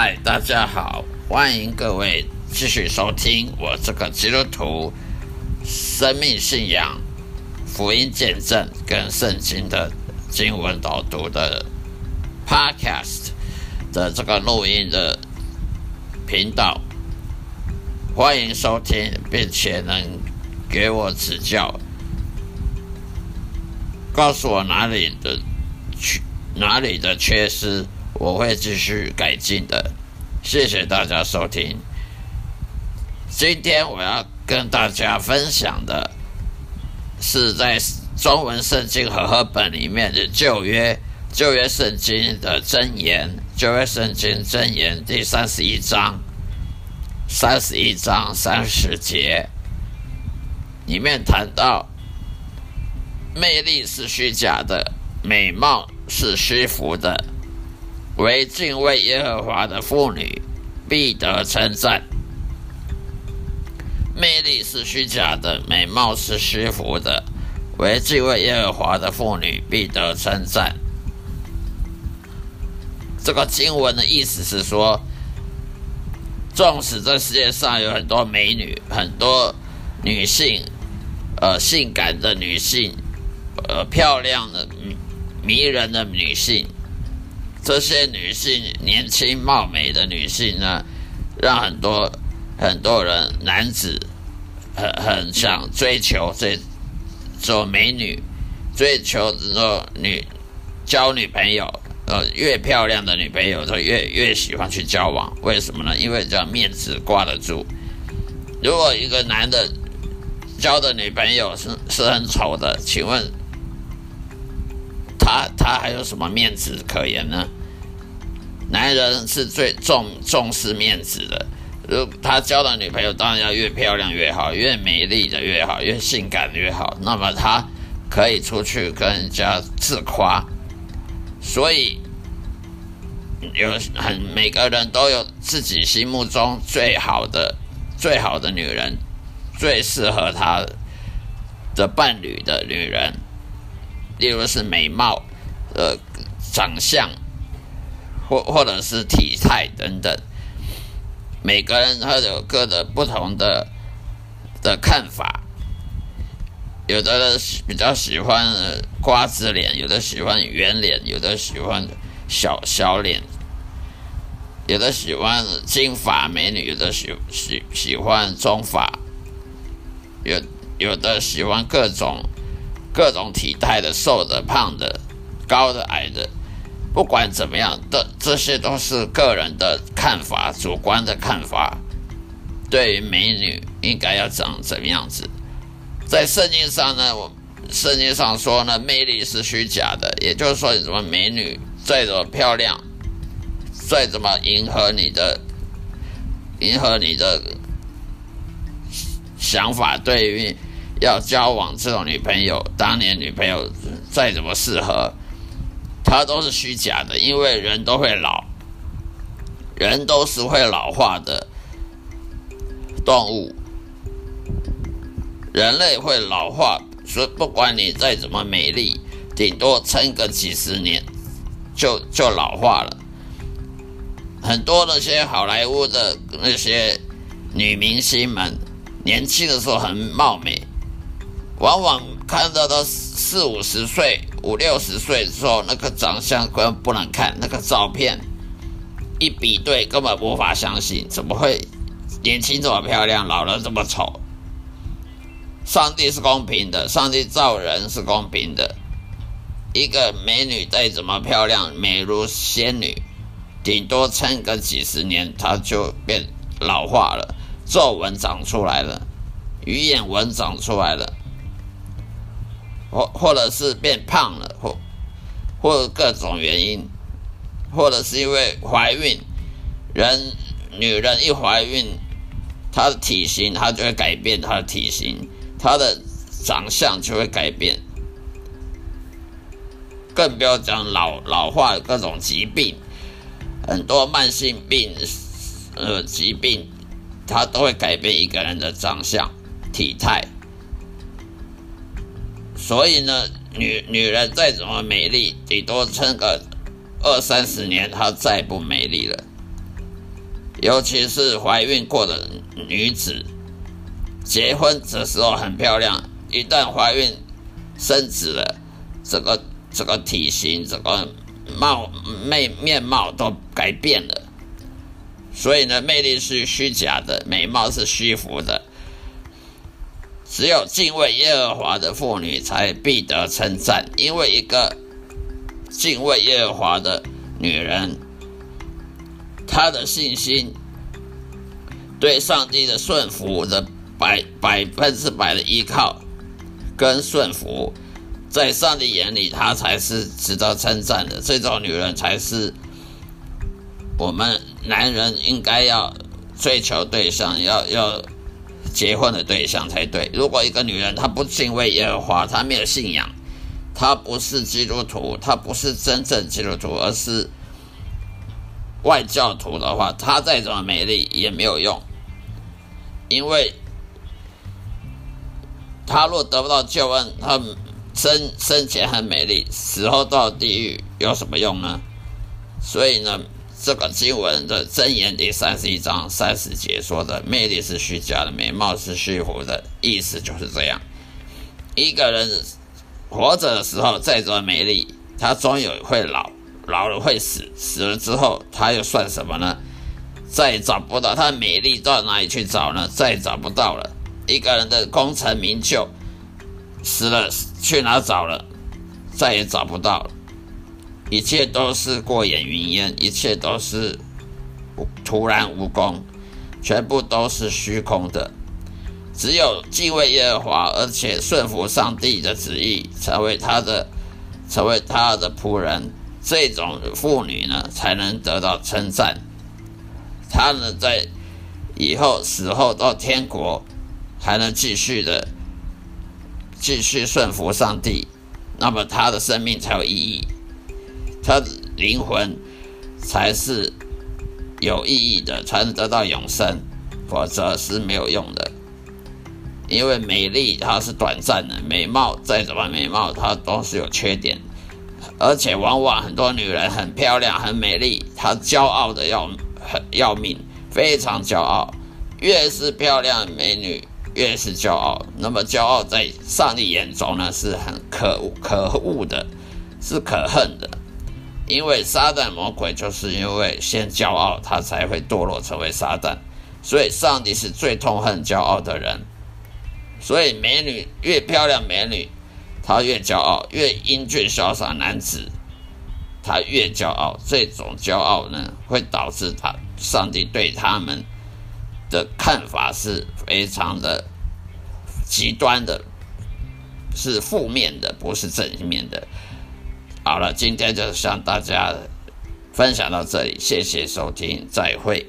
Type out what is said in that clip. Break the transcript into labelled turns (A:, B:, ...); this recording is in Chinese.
A: 嗨，大家好，欢迎各位继续收听我这个基督徒生命信仰、福音见证跟圣经的经文导读的 Podcast 的这个录音的频道，欢迎收听，并且能给我指教，告诉我哪里的缺哪里的缺失。我会继续改进的，谢谢大家收听。今天我要跟大家分享的是在中文圣经和合本里面的旧约旧约圣经的箴言，旧约圣经箴言第三十一章三十一章三十节里面谈到，魅力是虚假的，美貌是虚浮的。为敬畏耶和华的妇女，必得称赞。魅力是虚假的，美貌是虚浮的。为敬畏耶和华的妇女，必得称赞。这个经文的意思是说，纵使这世界上有很多美女，很多女性，呃，性感的女性，呃，漂亮的、迷人的女性。这些女性年轻貌美的女性呢，让很多很多人男子很很想追求这做美女，追求这种女交女朋友，呃，越漂亮的女朋友就越越喜欢去交往。为什么呢？因为这样面子挂得住。如果一个男的交的女朋友是是很丑的，请问他他还有什么面子可言呢？男人是最重重视面子的，如他交的女朋友当然要越漂亮越好，越美丽的越好，越性感越好，那么他可以出去跟人家自夸。所以有很每个人都有自己心目中最好的最好的女人，最适合他的伴侣的女人，例如是美貌、呃长相。或或者是体态等等，每个人他有各的不同的的看法。有的人比较喜欢瓜子脸，有的喜欢圆脸，有的喜欢小小脸，有的喜欢金发美女，有的喜喜喜欢中发，有有的喜欢各种各种体态的，瘦的、胖的、高的、矮的。不管怎么样的，这些都是个人的看法，主观的看法。对于美女应该要长怎么样子，在圣经上呢？我圣经上说呢，魅力是虚假的，也就是说，什么美女再怎么漂亮，再怎么迎合你的，迎合你的想法，对于要交往这种女朋友，当年女朋友再怎么适合。她都是虚假的，因为人都会老，人都是会老化的动物，人类会老化，所以不管你再怎么美丽，顶多撑个几十年就就老化了。很多那些好莱坞的那些女明星们，年轻的时候很貌美，往往看到都四五十岁。五六十岁之后，那个长相根本不能看，那个照片一比对，根本无法相信，怎么会年轻这么漂亮，老了这么丑？上帝是公平的，上帝造人是公平的。一个美女再怎么漂亮，美如仙女，顶多撑个几十年，她就变老化了，皱纹长出来了，鱼眼纹长出来了。或或者是变胖了，或或各种原因，或者是因为怀孕，人女人一怀孕，她的体型她就会改变，她的体型，她的长相就会改变，更不要讲老老化各种疾病，很多慢性病呃疾病，它都会改变一个人的长相体态。所以呢，女女人再怎么美丽，顶多撑个二三十年，她再不美丽了。尤其是怀孕过的女子，结婚的时候很漂亮，一旦怀孕生子了，这个这个体型、这个貌面面貌都改变了。所以呢，魅力是虚假的，美貌是虚浮的。只有敬畏耶和华的妇女才必得称赞，因为一个敬畏耶和华的女人，她的信心、对上帝的顺服的百百分之百的依靠跟顺服，在上帝眼里，她才是值得称赞的。这种女人才是我们男人应该要追求对象，要要。结婚的对象才对。如果一个女人她不敬畏耶和华，她没有信仰，她不是基督徒，她不是真正基督徒，而是外教徒的话，她再怎么美丽也没有用，因为她若得不到救恩，她生生前很美丽，死后到地狱有什么用呢？所以呢？这个经文的箴言第三十一章三十节说的“魅力是虚假的，美貌是虚浮的”，意思就是这样。一个人活着的时候再怎么美丽，他终有会老，老了会死，死了之后他又算什么呢？再也找不到他美丽到哪里去找呢？再也找不到了。一个人的功成名就，死了去哪找了？再也找不到了。一切都是过眼云烟，一切都是徒然无功，全部都是虚空的。只有敬畏耶和华，而且顺服上帝的旨意，成为他的，成为他的仆人，这种妇女呢，才能得到称赞。她呢，在以后死后到天国，还能继续的继续顺服上帝，那么她的生命才有意义。他灵魂才是有意义的，才能得到永生，否则是没有用的。因为美丽它是短暂的，美貌再怎么美貌，它都是有缺点。而且往往很多女人很漂亮、很美丽，她骄傲的要很要命，非常骄傲。越是漂亮美女，越是骄傲。那么骄傲在上帝眼中呢，是很可恶、可恶的，是可恨的。因为撒旦魔鬼就是因为先骄傲，他才会堕落成为撒旦。所以上帝是最痛恨骄傲的人。所以美女越漂亮，美女她越骄傲；越英俊潇洒男子，他越骄傲。这种骄傲呢，会导致他上帝对他们的看法是非常的极端的，是负面的，不是正面的。好了，今天就向大家分享到这里，谢谢收听，再会。